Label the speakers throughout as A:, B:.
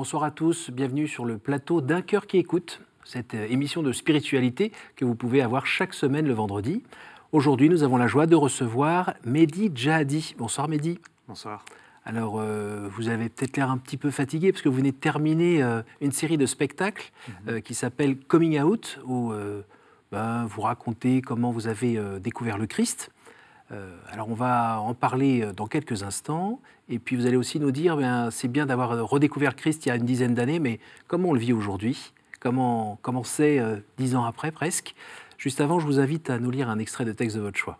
A: Bonsoir à tous, bienvenue sur le plateau d'un cœur qui écoute, cette euh, émission de spiritualité que vous pouvez avoir chaque semaine le vendredi. Aujourd'hui, nous avons la joie de recevoir Mehdi Djahadi. Bonsoir Mehdi.
B: Bonsoir.
A: Alors, euh, vous avez peut-être l'air un petit peu fatigué parce que vous venez de terminer euh, une série de spectacles
B: Mhm.
A: qui s'appelle Coming Out, où ben, vous racontez comment vous avez découvert le Christ. Alors, on va en parler dans quelques instants. Et puis, vous allez aussi nous dire, ben, c'est bien d'avoir redécouvert le Christ il y a une dizaine d'années, mais comment on le vit aujourd'hui? Comment comment c'est dix ans après, presque? Juste avant, je vous invite à nous lire un extrait de texte de votre choix.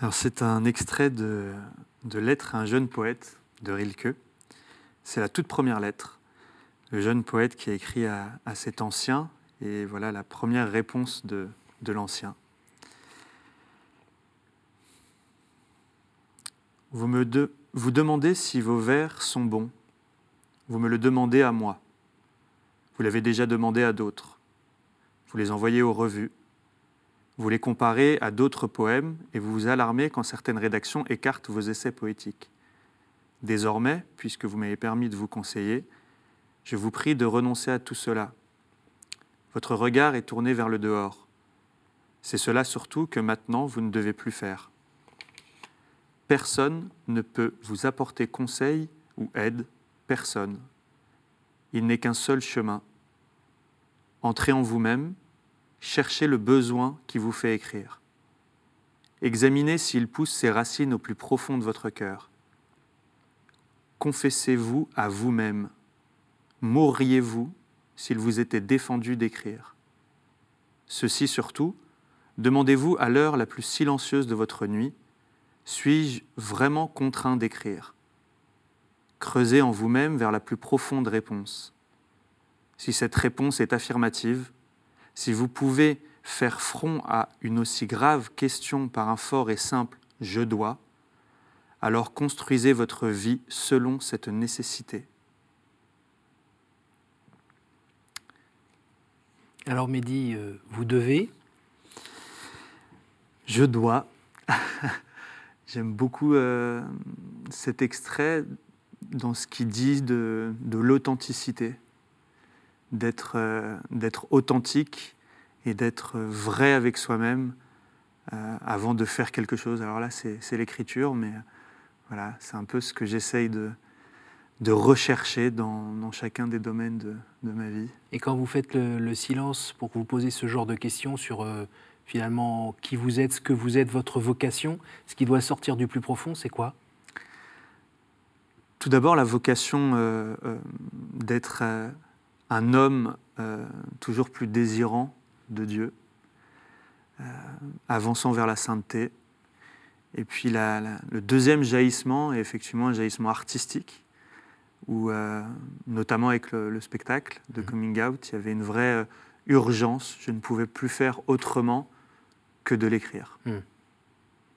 B: Alors c'est un extrait de, de Lettre à un jeune poète de Rilke. C'est la toute première lettre. Le jeune poète qui a écrit à, à cet ancien, et voilà la première réponse de, de l'ancien. Vous me demandez si vos vers sont bons. Vous me le demandez à moi. Vous l'avez déjà demandé à d'autres. Vous les envoyez aux revues. Vous les comparez à d'autres poèmes et vous vous alarmez quand certaines rédactions écartent vos essais poétiques. Désormais, puisque vous m'avez permis de vous conseiller, je vous prie de renoncer à tout cela. Votre regard est tourné vers le dehors. C'est cela surtout que maintenant vous ne devez plus faire. Personne ne peut vous apporter conseil ou aide, personne. Il n'est qu'un seul chemin. Entrez en vous-même, cherchez le besoin qui vous fait écrire. Examinez s'il pousse ses racines au plus profond de votre cœur. Confessez-vous à vous-même. Mourriez-vous s'il vous était défendu d'écrire. Ceci surtout, demandez-vous à l'heure la plus silencieuse de votre nuit, suis-je vraiment contraint d'écrire? Creusez en vous-même vers la plus profonde réponse. Si cette réponse est affirmative, si vous pouvez faire front à une aussi grave question par un fort et simple je dois, alors construisez votre vie selon cette nécessité.
A: Alors Mehdi, euh, vous devez,
B: Je dois. J'aime beaucoup euh, cet extrait dans ce qu'il dit de, l'authenticité, d'être euh, authentique et d'être vrai avec soi-même euh, avant de faire quelque chose. Alors là, c'est l'écriture, mais voilà, c'est un peu ce que j'essaye de, de rechercher dans, dans chacun des domaines de, de ma vie.
A: et quand vous faites le, le silence pour vous poser ce genre de questions sur euh, finalement qui vous êtes, ce que vous êtes, votre vocation, ce qui doit sortir du plus profond, c'est quoi?
B: Tout d'abord, la vocation euh, euh, d'être euh, un homme toujours plus désirant de Dieu, avançant vers la sainteté. Et puis la- la- le deuxième jaillissement est effectivement un jaillissement artistique, où notamment avec le, le spectacle de
A: Mhm.
B: Coming Out, il y avait une vraie urgence. Je ne pouvais plus faire autrement que de l'écrire.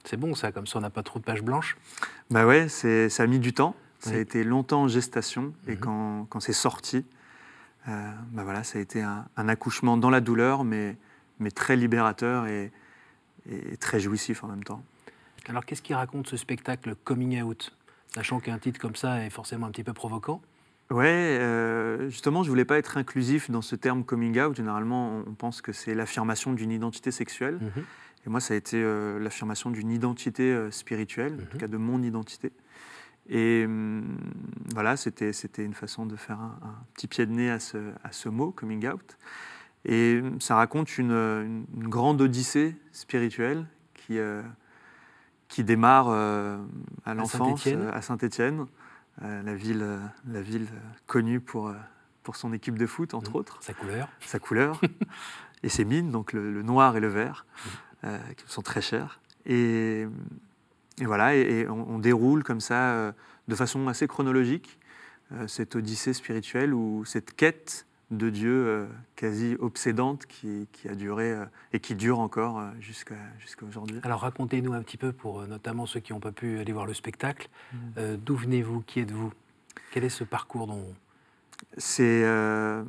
A: C'est bon ça, comme ça on n'a pas trop de pages blanches.
B: Bah ouais, c'est, ça a mis du temps. Ça a été longtemps en gestation. Et
A: Mhm.
B: quand, quand c'est sorti, euh, bah voilà, ça a été un, un accouchement dans la douleur, mais, mais très libérateur et, et très jouissif en même temps.
A: Alors qu'est-ce qui raconte ce spectacle Coming Out? Sachant qu'un titre comme ça est forcément un petit peu provoquant.
B: Ouais, euh, justement, je voulais pas être inclusif dans ce terme coming out. Généralement, on pense que c'est l'affirmation d'une identité sexuelle.
A: Mhm.
B: Et moi, ça a été euh, l'affirmation d'une identité euh, spirituelle, en tout
A: Mhm.
B: cas de mon identité. Et hum, voilà, c'était c'était une façon de faire un, un petit pied de nez à ce, à ce mot, coming out. Et hum, ça raconte une, une- une grande odyssée spirituelle qui, qui démarre à l'enfance, à Saint-Étienne, la ville, euh, la ville euh, connue pour, euh, pour son équipe de foot, entre
A: Mhm.
B: autres
A: Sa couleur.
B: sa couleur et ses mines, donc le, le noir et le vert, euh, qui sont très chers. Et, et voilà, et, et on, on déroule comme ça, euh, de façon assez chronologique, euh, cette odyssée spirituelle ou cette quête de Dieu euh, quasi obsédante qui, qui a duré euh, et qui dure encore euh, jusqu'à aujourd'hui.
A: Alors racontez-nous un petit peu, pour notamment ceux qui n'ont pas pu aller voir le spectacle, euh, d'où venez-vous, qui êtes-vous? Quel est ce parcours dont...
B: C'est. euh,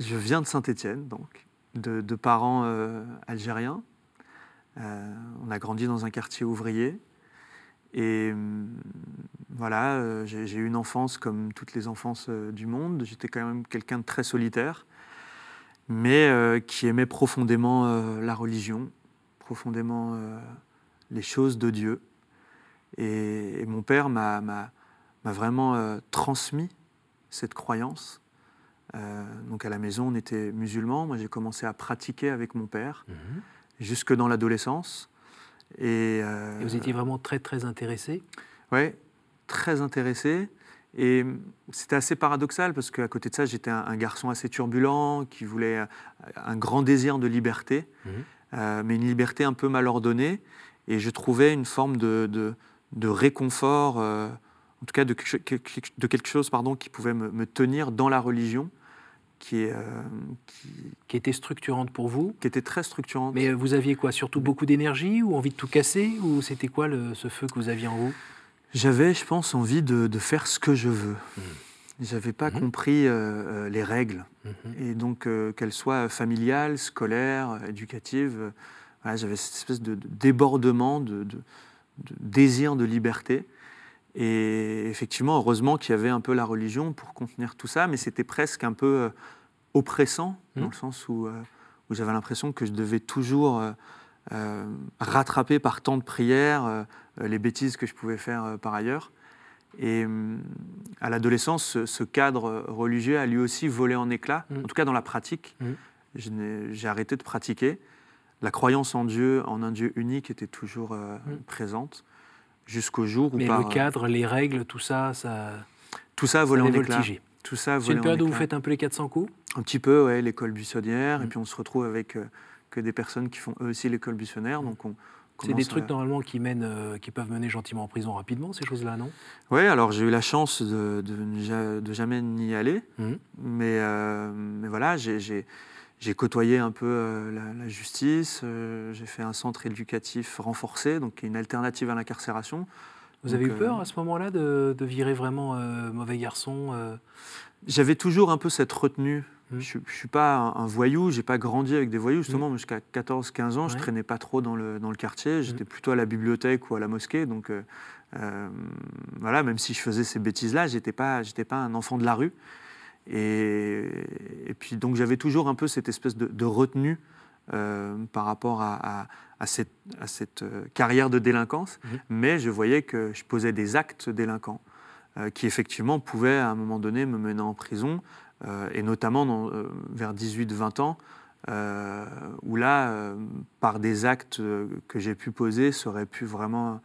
B: je viens de Saint-Étienne, donc, de, de parents euh, algériens. On a grandi dans un quartier ouvrier. Et voilà, euh, j'ai eu une enfance comme toutes les enfances euh, du monde. J'étais quand même quelqu'un de très solitaire, mais euh, qui aimait profondément la religion, profondément les choses de Dieu. Et, et mon père m'a vraiment transmis cette croyance. Donc à la maison, on était musulmans. Moi, j'ai commencé à pratiquer avec mon père
A: Mhm.
B: jusque dans l'adolescence. Et,
A: Et vous étiez vraiment très, très intéressé?
B: Ouais, très intéressé. Et c'était assez paradoxal parce qu'à côté de ça, j'étais un, un garçon assez turbulent qui voulait euh, un grand désir de liberté,
A: Mhm.
B: euh, mais une liberté un peu mal ordonnée. Et je trouvais une forme de, de- de réconfort, euh, en tout cas de, quelque- quelque- de quelque chose pardon, qui pouvait me, me tenir dans la religion, qui, est, euh, qui,
A: qui était structurante pour vous.
B: qui était très structurante.
A: Mais vous aviez quoi? Surtout beaucoup d'énergie ou envie de tout casser? Ou c'était quoi le- ce feu que vous aviez en vous?
B: J'avais, je pense, envie de, de faire ce que je veux.
A: Mhm.
B: J'avais pas
A: Mhm.
B: compris euh, euh, les règles.
A: Mhm.
B: Et donc, euh, qu'elles soient familiales, scolaires, éducatives, euh, voilà, j'avais cette espèce de, de débordement, de, désir de liberté. Et effectivement, heureusement qu'il y avait un peu la religion pour contenir tout ça, mais c'était presque un peu oppressant, dans le sens où, où j'avais l'impression que je devais toujours euh, rattraper par tant de prières euh, les bêtises que je pouvais faire euh, par ailleurs. Et à l'adolescence, ce, ce cadre religieux a lui aussi volé en éclats,
A: Mm.
B: en tout cas dans la pratique.
A: Mm.
B: J'ai arrêté de pratiquer. La croyance en Dieu, en un Dieu unique, était toujours
A: Mm.
B: présente, jusqu'au jour où
A: Mais
B: par,
A: le cadre, les règles, tout ça, ça,
B: tout ça a
A: ça
B: volé en. Tout ça a
A: C'est une période où vous faites un peu les 400 coups?
B: Un petit peu, ouais, l'école buissonnière, et puis on se retrouve avec que des personnes qui font eux aussi l'école donc on
A: C'est des trucs
B: à-
A: normalement qui, mènent, euh, qui peuvent mener gentiment en prison rapidement, ces choses-là, non?
B: Oui, alors j'ai eu la chance de, de jamais n'y aller,
A: Mhm.
B: mais, euh, mais voilà, j'ai- j'ai j'ai côtoyé un peu euh, la, la justice, j'ai fait un centre éducatif renforcé, donc qui est une alternative à l'incarcération.
A: Vous
B: Donc,
A: avez eu peur à ce moment-là de, de virer vraiment mauvais garçon
B: J'avais toujours un peu cette retenue.
A: Mhm.
B: Je ne suis pas un, un voyou, j'ai pas grandi avec des voyous. Justement, moi, jusqu'à 14-15 ans, je
A: Ouais.
B: traînais pas trop dans le, dans le quartier. J'étais plutôt à la bibliothèque ou à la mosquée. Donc euh, euh, voilà, même si je faisais ces bêtises-là, j'étais pas, j'étais pas un enfant de la rue. Et, et puis donc j'avais toujours un peu cette espèce de, de retenue euh, par rapport à, à- à cette, à cette, carrière de délinquance.
A: Mhm.
B: Mais je voyais que je posais des actes délinquants qui effectivement pouvaient à un moment donné me mener en prison, et notamment dans, euh, vers 18-20 ans, euh, où là, euh, par des actes euh, que j'ai pu poser, ça aurait pu vraiment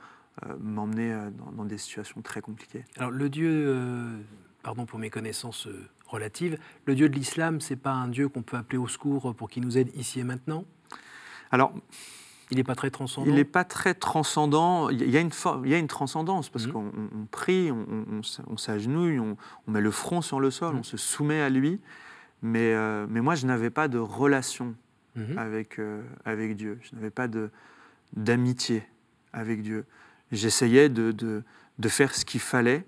B: euh, m'emmener euh, dans, dans des situations très compliquées.
A: Alors le Dieu, euh, pardon pour mes connaissances euh, relatives, le Dieu de l'islam, c'est pas un Dieu qu'on peut appeler au secours pour qu'il nous aide ici et maintenant?
B: Alors,
A: Il n'est pas très transcendant
B: il n'est pas très transcendant. Il y a une, il y a une transcendance parce
A: Mhm.
B: qu'on on- on prie, on, s'agenouille, on, met le front sur le sol,
A: Mhm.
B: on se soumet à lui. Mais, euh, mais moi, je n'avais pas de relation
A: Mhm.
B: avec, euh, avec Dieu. Je n'avais pas d'amitié avec Dieu. J'essayais de, de, de faire ce qu'il fallait,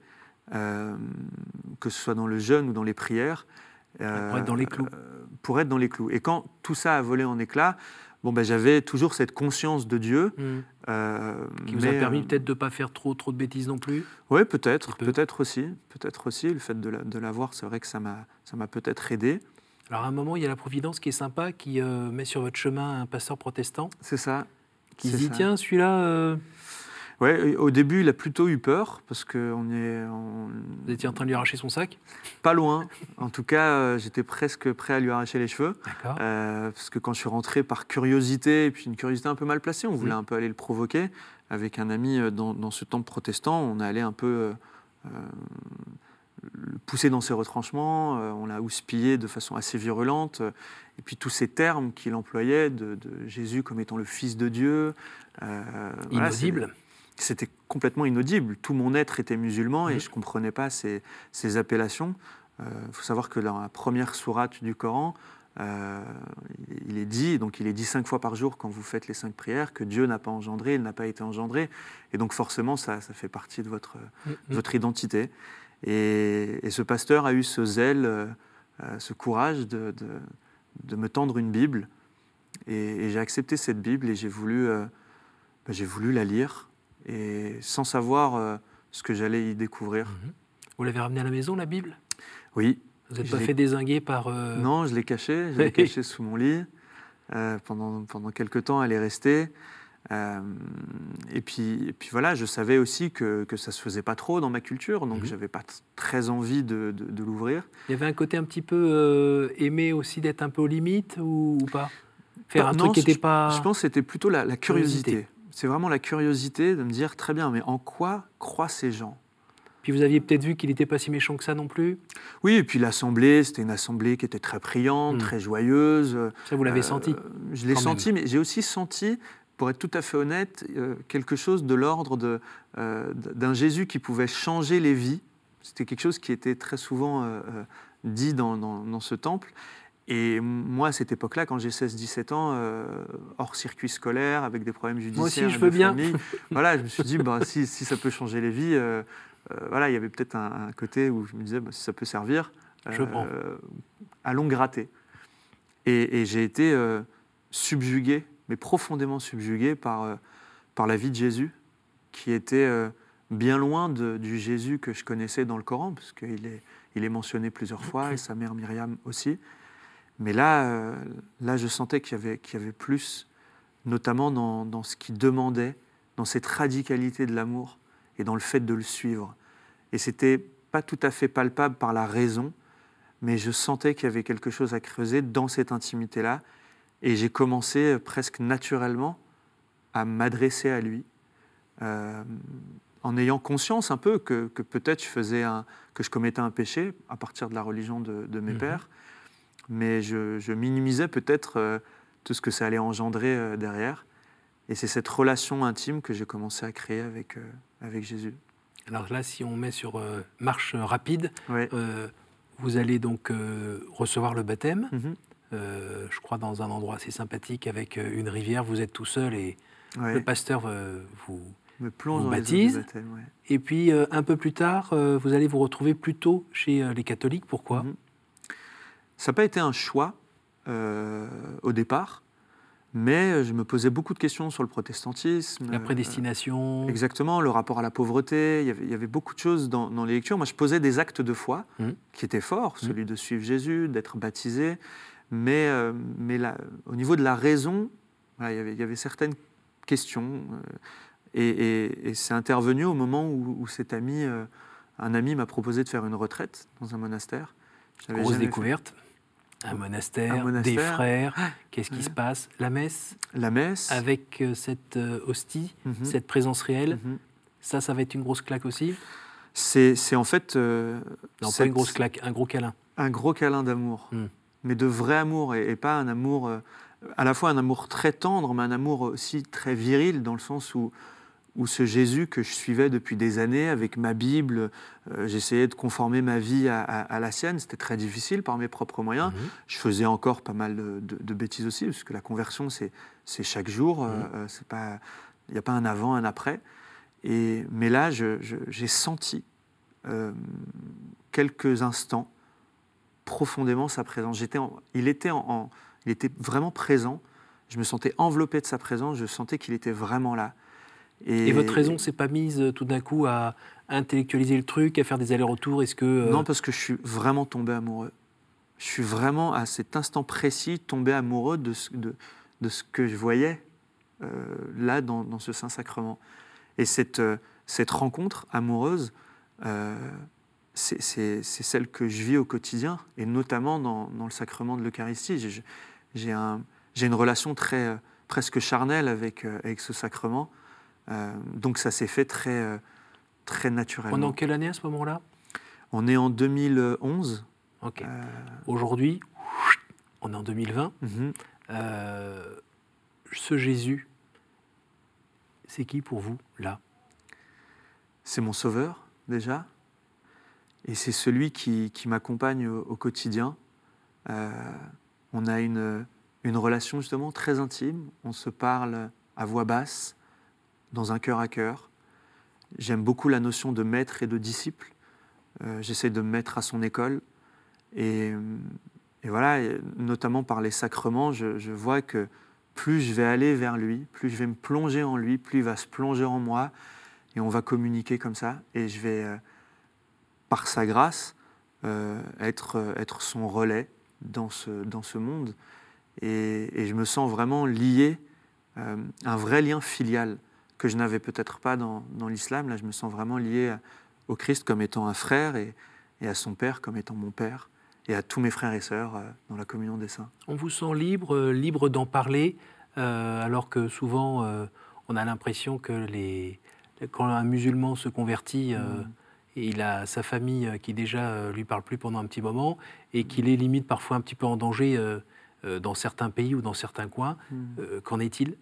B: euh, que ce soit dans le jeûne ou dans les prières.
A: Pour être dans les clous.
B: pour être dans les clous. Et quand tout ça a volé en éclats, bon, ben, j'avais toujours cette conscience de Dieu.
A: Mhm.
B: euh,
A: Qui vous a permis
B: euh,
A: peut-être de ne pas faire trop, trop de bêtises non plus?
B: Oui, peut-être, peut-être aussi, peut-être aussi. Le fait de la- de l'avoir, c'est vrai que ça m'a, ça m'a peut-être aidé.
A: Alors à un moment, il y a la Providence qui est sympa, qui euh, met sur votre chemin un pasteur protestant,
B: C'est ça.
A: qui se dit,
B: ça.
A: tiens, celui-là, euh,
B: Ouais, au début, il a plutôt eu peur parce qu'on est on-
A: vous étiez en train de lui arracher son sac?
B: Pas loin. En tout cas, euh, j'étais presque prêt à lui arracher les cheveux.
A: D'accord.
B: Euh, parce que quand je suis rentré par curiosité, et puis une curiosité un peu mal placée, on voulait
A: Mhm.
B: un peu aller le provoquer. Avec un ami euh, dans, dans ce temple protestant, on allait un peu euh, le pousser dans ses retranchements, euh, on l'a houspillé de façon assez violente. euh, et puis tous ces termes qu'il employait de, de Jésus comme étant le Fils de Dieu. euh, voilà. C'était complètement inaudible. Tout mon être était musulman et
A: Mhm.
B: je ne comprenais pas ces, ces appellations. Il faut savoir que dans la première sourate du Coran, euh, il est dit, donc il est dit cinq fois par jour quand vous faites les cinq prières, que Dieu n'a pas engendré, il n'a pas été engendré. Et donc forcément, ça, ça fait partie de votre,
A: Mhm.
B: de votre identité. Et, et ce pasteur a eu ce zèle, euh, euh, ce courage de, de- de me tendre une Bible. Et, et j'ai accepté cette Bible et j'ai voulu, euh, bah, j'ai voulu la lire. Et sans savoir euh, ce que j'allais y découvrir.
A: Mhm. Vous l'avez ramené à la maison, la Bible?
B: Oui.
A: Vous n'êtes
B: Je
A: pas fait désinguer par... euh,
B: Non, je l'ai cachée, je l'ai cachée sous mon lit. Euh, pendant, pendant quelques temps, elle est restée. Et, puis, et puis voilà, je savais aussi que, que ça ne se faisait pas trop dans ma culture, donc
A: Mhm.
B: j'avais pas t- très envie de, de- de l'ouvrir.
A: Il y avait un côté un petit peu aimé aussi d'être un peu aux limites ou, ou pas? Faire un
B: Non,
A: truc qui
B: je-
A: n'était pas...
B: Je pense que c'était plutôt la, la curiosité.
A: Curiosité.
B: C'est vraiment la curiosité de me dire, très bien, mais en quoi croient ces gens?
A: Puis vous aviez peut-être vu qu'il n'était pas si méchant que ça non plus?
B: Oui, et puis l'assemblée, c'était une assemblée qui était très priante,
A: Mhm.
B: très joyeuse.
A: Ça, vous l'avez
B: Euh,
A: senti
B: Je l'ai senti, mais j'ai aussi senti, pour être tout à fait honnête, euh, quelque chose de l'ordre euh, d'un Jésus qui pouvait changer les vies. C'était quelque chose qui était très souvent dit dans, dans- dans ce temple. Et moi, à cette époque-là, quand j'ai 16-17 ans, euh, hors circuit scolaire, avec des problèmes judiciaires,
A: aussi, je veux bien.
B: voilà, je me suis dit, bah, si, si ça peut changer les vies, euh, euh, voilà, il y avait peut-être un, un côté où je me disais, bah, si ça peut servir,
A: Je prends.
B: allons gratter. Et, et j'ai été subjugué, mais profondément subjugué par, par la vie de Jésus, qui était bien loin de- du Jésus que je connaissais dans le Coran, parce qu'il est, il est mentionné plusieurs fois, et sa mère Myriam aussi. Mais là, euh, là je sentais qu'il y, avait, qu'il y avait plus, notamment dans, dans ce qu'il demandait, dans cette radicalité de l'amour et dans le fait de le suivre. Et c'était pas tout à fait palpable par la raison, mais je sentais qu'il y avait quelque chose à creuser dans cette intimité-là. Et j'ai commencé euh, presque naturellement à m'adresser à lui, euh, en ayant conscience un peu que, que peut-être je faisais un, que je commettais un péché à partir de la religion de, de mes
A: Mhm.
B: pères, mais je, je minimisais peut-être euh, tout ce que ça allait engendrer euh, derrière. Et c'est cette relation intime que j'ai commencé à créer avec, euh, avec Jésus.
A: Alors là, si on met sur marche rapide, vous allez donc recevoir le baptême,
B: Mhm.
A: je crois dans un endroit assez sympathique avec une rivière, vous êtes tout seul et le pasteur vous...
B: me plonge
A: vous
B: dans les eaux du
A: baptise.
B: baptême, ouais.
A: Et puis un peu plus tard, vous allez vous retrouver plutôt chez les catholiques, pourquoi?
B: Mhm. Ça n'a pas été un choix euh, au départ, mais je me posais beaucoup de questions sur le protestantisme.
A: La
B: euh,
A: prédestination
B: Exactement, le rapport à la pauvreté, il y avait, il y avait beaucoup de choses dans, dans les lectures. Moi, je posais des actes de foi
A: Mhm.
B: qui étaient forts,
A: Mhm.
B: celui de suivre Jésus, d'être baptisé, mais, euh, mais au niveau de la raison, voilà, il, y avait, il y avait certaines questions. euh, et et- et c'est intervenu au moment où, où cet ami, euh, un ami m'a proposé de faire une retraite dans un monastère.
A: Grosse
B: fait.
A: Un monastère,
B: Un monastère.
A: des frères. Qu'est-ce qui
B: Ouais.
A: se passe? La messe,
B: La messe.
A: avec euh, cette euh, hostie,
B: Mhm.
A: cette présence réelle,
B: Mhm.
A: ça, ça va être une grosse claque aussi?
B: C'est en fait. euh,
A: Non, pas une grosse claque, un gros câlin.
B: un gros câlin d'amour,
A: Mm.
B: mais de vrai amour et, et pas un amour, euh, à la fois un amour très tendre, mais un amour aussi très viril dans le sens où, où ce Jésus que je suivais depuis des années avec ma Bible, euh, j'essayais de conformer ma vie à, à- à la sienne, c'était très difficile par mes propres moyens.
A: Mhm.
B: Je faisais encore pas mal de, de- de bêtises aussi, parce que la conversion, c'est chaque jour, euh,
A: Mhm.
B: euh, c'est pas, il n'y a pas un avant, un après. Et, mais là, j'ai senti euh, quelques instants profondément sa présence. En- il, était en- en- il était vraiment présent. Je me sentais enveloppé de sa présence. Je sentais qu'il était vraiment là.
A: Et, votre raison s'est pas mise euh, tout d'un coup à intellectualiser le truc, à faire des allers-retours Est-ce que euh,
B: Non, parce que je suis vraiment tombé amoureux. Je suis vraiment, à cet instant précis, tombé amoureux de ce, de, de ce que je voyais euh, là, dans, dans ce Saint-Sacrement. Et cette, cette rencontre amoureuse, euh, c'est celle que je vis au quotidien, et notamment dans, dans le sacrement de l'Eucharistie. J'ai- J'ai un, j'ai une relation très, presque charnelle avec, avec ce sacrement. Euh, donc ça s'est fait très, euh, très naturellement.
A: pendant quelle année à ce moment-là?
B: On est en 2011.
A: Ok.
B: Euh,
A: Aujourd'hui, on est en 2020.
B: mhm.
A: Euh, ce Jésus, c'est qui pour vous, là?
B: C'est mon sauveur, déjà. Et c'est celui qui, qui m'accompagne au, au quotidien. Euh, on a une, une relation justement très intime. On se parle à voix basse, dans un cœur à cœur. J'aime beaucoup la notion de maître et de disciple. Euh, J'essaie de me mettre à son école. Et, et voilà, notamment par les sacrements, je, vois que plus je vais aller vers lui, plus je vais me plonger en lui, plus il va se plonger en moi. et on va communiquer comme ça. Et je vais, euh, par sa grâce, euh, être, euh, être son relais dans ce, dans ce monde. Et, je me sens vraiment lié, euh, un vrai lien filial que je n'avais peut-être pas dans, dans l'islam. Là, je me sens vraiment lié à- au Christ comme étant un frère et, et à son Père comme étant mon Père et à tous mes frères et sœurs euh, dans la communion des saints.
A: On vous sent libre, euh, libre d'en parler, euh, alors que souvent on a l'impression que les, quand un musulman se convertit,
B: Mm.
A: et il a sa famille qui déjà lui parle plus pendant un petit moment et qu'il est limite parfois un petit peu en danger dans certains pays ou dans certains coins. Euh, Qu'en est-il?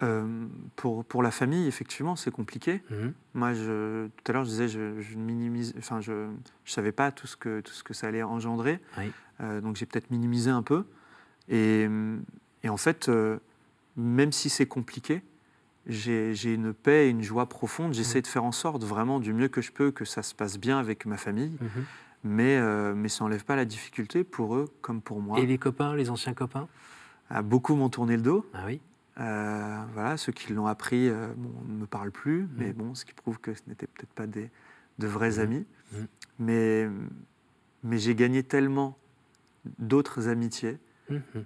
B: Euh, pour, pour la famille, effectivement, c'est compliqué.
A: Mhm.
B: Moi, je, tout à l'heure, je disais, je, je minimise, enfin, je ne savais pas tout ce, que, tout ce que ça allait engendrer.
A: Oui.
B: Euh, donc, j'ai peut-être minimisé un peu. Et, et en fait, euh, même si c'est compliqué, j'ai une paix et une joie profonde. J'essaie de faire en sorte, vraiment, du mieux que je peux, que ça se passe bien avec ma famille.
A: Mhm.
B: Mais, mais ça n'enlève pas la difficulté pour eux comme pour moi.
A: Et les copains, les anciens copains?
B: Ah, beaucoup m'ont tourné le dos.
A: Ah oui.
B: Euh, voilà, ceux qui l'ont appris euh, bon, ne me parlent plus,
A: Mm.
B: mais bon, ce qui prouve que ce n'étaient peut-être pas des, de vrais
A: Mhm.
B: amis.
A: Mhm.
B: Mais, mais j'ai gagné tellement d'autres amitiés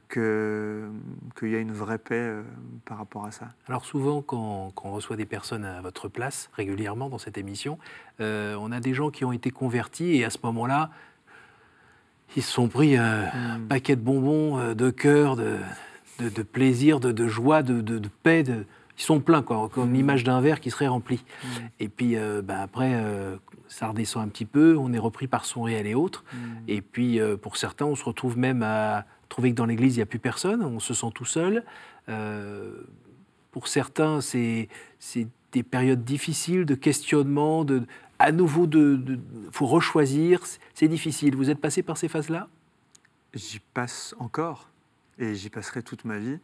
B: que- qu'il y a une vraie paix euh, par rapport à ça.
A: Alors souvent, quand, quand on reçoit des personnes à votre place, régulièrement dans cette émission, euh, on a des gens qui ont été convertis et à ce moment-là, ils se sont pris un
B: Mm.
A: paquet de bonbons, de cœur, de, de, de plaisir, de, de joie, de, de- de paix. de- Ils sont pleins, quoi, comme
B: Mm.
A: l'image d'un verre qui serait rempli.
B: Mm.
A: Et puis euh, ben, après, euh, ça redescend un petit peu, on est repris par son réel et autres.
B: Mm.
A: Et puis, euh, pour certains, on se retrouve même à trouver que dans l'église, il n'y a plus personne, on se sent tout seul. Euh, pour certains, c'est des périodes difficiles de questionnement, de, à nouveau, de, de- faut rechoisir. C'est- C'est difficile. Vous êtes passé par ces phases-là?
B: J'y passe encore et j'y passerai toute ma vie.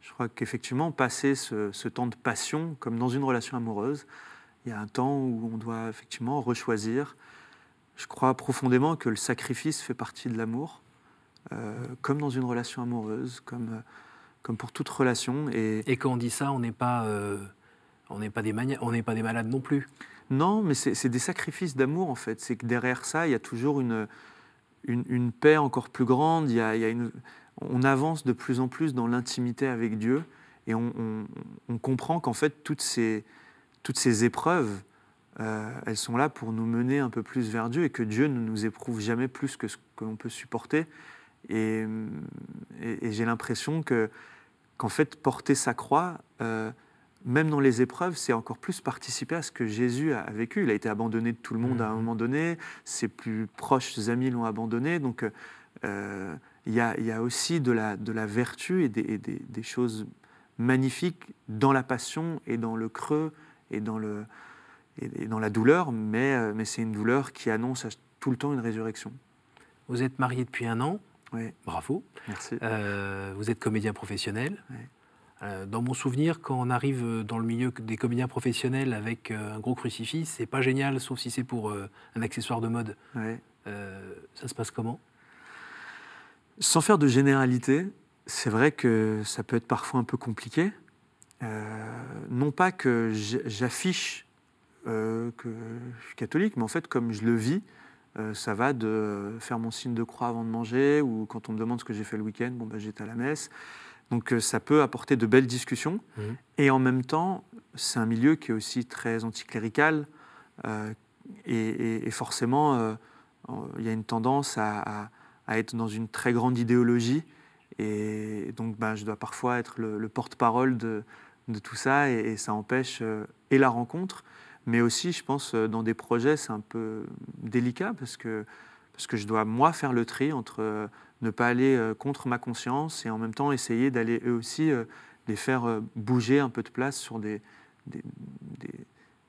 B: Je crois qu'effectivement, passer ce, ce temps de passion, comme dans une relation amoureuse, il y a un temps où on doit effectivement rechoisir. Je crois profondément que le sacrifice fait partie de l'amour, euh, comme dans une relation amoureuse, comme, comme pour toute relation. Et
A: Et quand on dit ça, on n'est pas, euh, on n'est pas des mania- on n'est pas des malades non plus.
B: Non, mais c'est c'est des sacrifices d'amour en fait. C'est que derrière ça, il y a toujours une, une, une paix encore plus grande. Il y a, il y a une, on avance de plus en plus dans l'intimité avec Dieu et on, on- on comprend qu'en fait, toutes ces, toutes ces épreuves, euh, elles sont là pour nous mener un peu plus vers Dieu et que Dieu ne nous éprouve jamais plus que ce que l'on peut supporter. Et, et- et j'ai l'impression que qu'en fait, porter sa croix, euh, même dans les épreuves, c'est encore plus participer à ce que Jésus a a vécu. Il a été abandonné de tout le monde à un
A: Mhm.
B: moment donné, ses plus proches amis l'ont abandonné. Donc, euh, il y, a, il y a aussi de la, de la vertu et, des, et des- des choses magnifiques dans la passion et dans le creux et dans, le, et, et dans la douleur, mais, euh, mais c'est une douleur qui annonce tout le temps une résurrection.
A: Vous êtes marié depuis un an.
B: Oui,
A: Bravo.
B: merci.
A: Euh, vous êtes comédien professionnel. Euh, dans mon souvenir, quand on arrive dans le milieu des comédiens professionnels avec euh, un gros crucifix, c'est pas génial, sauf si c'est pour un accessoire de mode. Ça se passe comment?
B: Sans faire de généralité, c'est vrai que ça peut être parfois un peu compliqué. Euh, non pas que j'affiche euh, que je suis catholique, mais en fait, comme je le vis, euh, ça va de faire mon signe de croix avant de manger, ou quand on me demande ce que j'ai fait le week-end, bon, bah, j'étais à la messe. Donc ça peut apporter de belles discussions.
A: Mhm.
B: Et en même temps, c'est un milieu qui est aussi très anticlérical. et, et- et forcément, il y a une tendance à, à- à être dans une très grande idéologie. Et donc, ben, je dois parfois être le, le porte-parole de, tout ça. Et, ça empêche euh, et la rencontre, mais aussi, je pense, euh, dans des projets, c'est un peu délicat parce que, parce que je dois, moi, faire le tri entre euh, ne pas aller contre ma conscience et en même temps essayer d'aller eux aussi les faire bouger un peu de place sur des, des,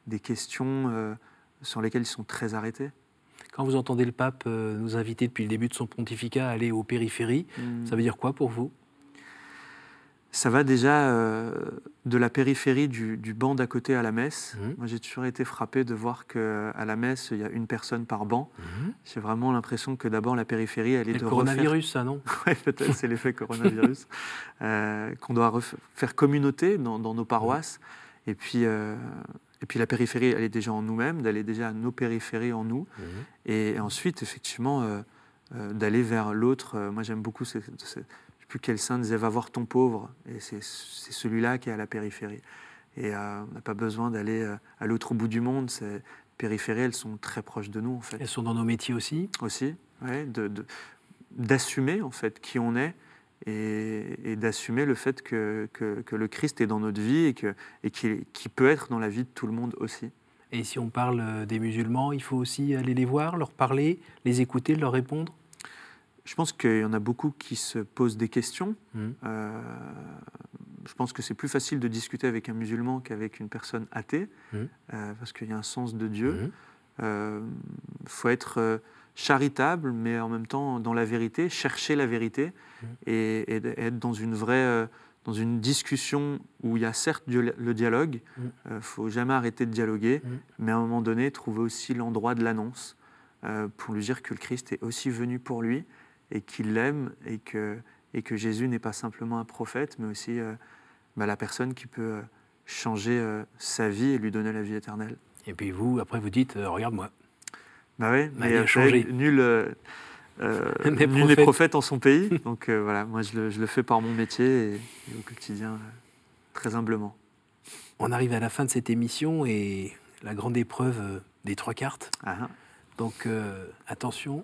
B: des- questions sur lesquelles ils sont très arrêtés.
A: Quand vous entendez le pape euh, nous inviter depuis le début de son pontificat à aller aux périphéries, ça veut dire quoi pour vous?
B: Ça va déjà euh, de la périphérie du, du banc d'à côté à la messe.
A: Mhm.
B: Moi, j'ai toujours été frappé de voir qu'à la messe, il y a une personne par banc. J'ai vraiment l'impression que d'abord, la périphérie, elle est
A: Et
B: de
A: le
B: refaire-
A: coronavirus, ça, non?
B: Ouais, peut-être, c'est l'effet coronavirus. Euh, qu'on doit faire communauté dans, dans nos paroisses. Et puis, euh, Et puis la périphérie, elle est déjà en nous-mêmes, d'aller déjà à nos périphéries en nous.
A: Mhm.
B: Et ensuite, effectivement, euh, euh, d'aller vers l'autre. Euh, moi, j'aime beaucoup, ce- ce- je ne sais plus quel saint disait, va voir ton pauvre. Et c'est celui-là qui est à la périphérie. Et euh, on n'a pas besoin d'aller à l'autre bout du monde. Ces périphéries, elles sont très proches de nous, en fait
A: Elles sont dans nos métiers aussi?
B: aussi, ouais, de- de- d'assumer en fait qui on est et, et d'assumer le fait que, que- que le Christ est dans notre vie et que et qu'il qu'il peut être dans la vie de tout le monde aussi.
A: Et si on parle euh, des musulmans, il faut aussi aller les voir, leur parler, les écouter, leur répondre?
B: Je pense qu'il y en a beaucoup qui se posent des questions.
A: Mhm.
B: Euh, je pense que c'est plus facile de discuter avec un musulman qu'avec une personne athée,
A: Mhm.
B: euh, parce qu'il y a un sens de Dieu. Il faut être charitable, mais en même temps dans la vérité, chercher la vérité
A: Mhm.
B: et, être dans une vraie, euh, dans une discussion où il y a certes le dialogue. Il
A: Mhm.
B: ne faut jamais arrêter de dialoguer,
A: Mhm.
B: mais à un moment donné, trouver aussi l'endroit de l'annonce euh, pour lui dire que le Christ est aussi venu pour lui et qu'il l'aime et que, et que Jésus n'est pas simplement un prophète, mais aussi euh, bah, la personne qui peut euh, changer euh, sa vie et lui donner la vie éternelle.
A: Et puis vous, après, vous dites, euh, regarde-moi.
B: Bah oui,
A: Ma
B: mais
A: a changé.
B: nul, euh, euh,
A: N'est
B: nul n'est
A: prophète.
B: en son pays. Donc euh, voilà, moi je le, je le fais par mon métier et, et au quotidien, euh, très humblement.
A: On arrive à la fin de cette émission et la grande épreuve des trois cartes.
B: Ah, ah.
A: Donc attention,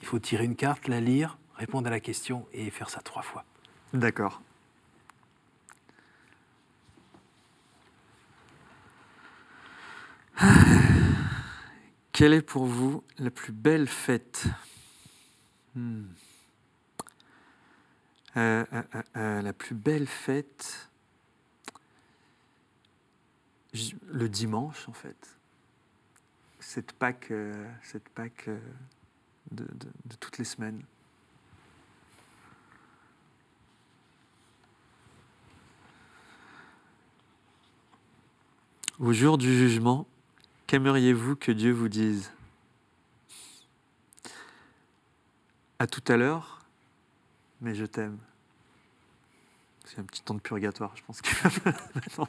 A: il faut tirer une carte, la lire, répondre à la question et faire ça trois fois.
B: D'accord. Quelle est pour vous la plus belle fête Hmm. Euh, euh, euh, La plus belle fête Le dimanche, en fait. Cette Pâque, cette Pâque de toutes les semaines. Au jour du jugement, qu'aimeriez-vous que Dieu vous dise? À tout à l'heure, mais je t'aime. C'est un petit temps de purgatoire, je pense.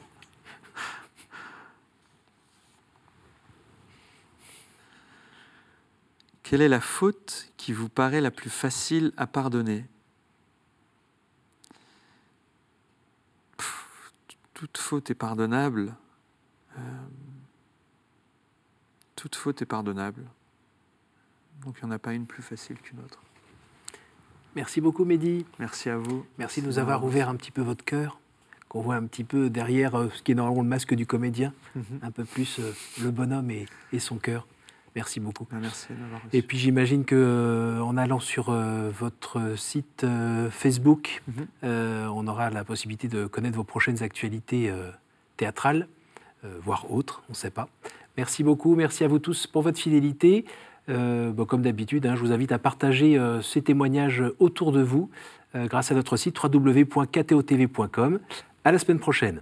B: Quelle est la faute qui vous paraît la plus facile à pardonner? Toute faute est pardonnable. Euh, toute faute est pardonnable. Donc il n'y en a pas une plus facile qu'une autre.
A: Merci beaucoup Mehdi.
B: Merci à vous.
A: Merci de nous avoir ouvert un petit peu votre cœur, qu'on voit un petit peu derrière euh, ce qui est normalement le masque du comédien,
B: Mhm.
A: un peu plus euh, le bonhomme et, et son cœur. Merci beaucoup.
B: Ben, Merci.
A: Et puis j'imagine que euh, en allant sur euh, votre site Facebook,
B: Mhm.
A: on aura la possibilité de connaître vos prochaines actualités théâtrales, voire autres, on ne sait pas. Merci beaucoup, merci à vous tous pour votre fidélité. Euh, comme d'habitude, hein, je vous invite à partager euh, ces témoignages autour de vous euh, grâce à notre site www.ktotv.com. À la semaine prochaine.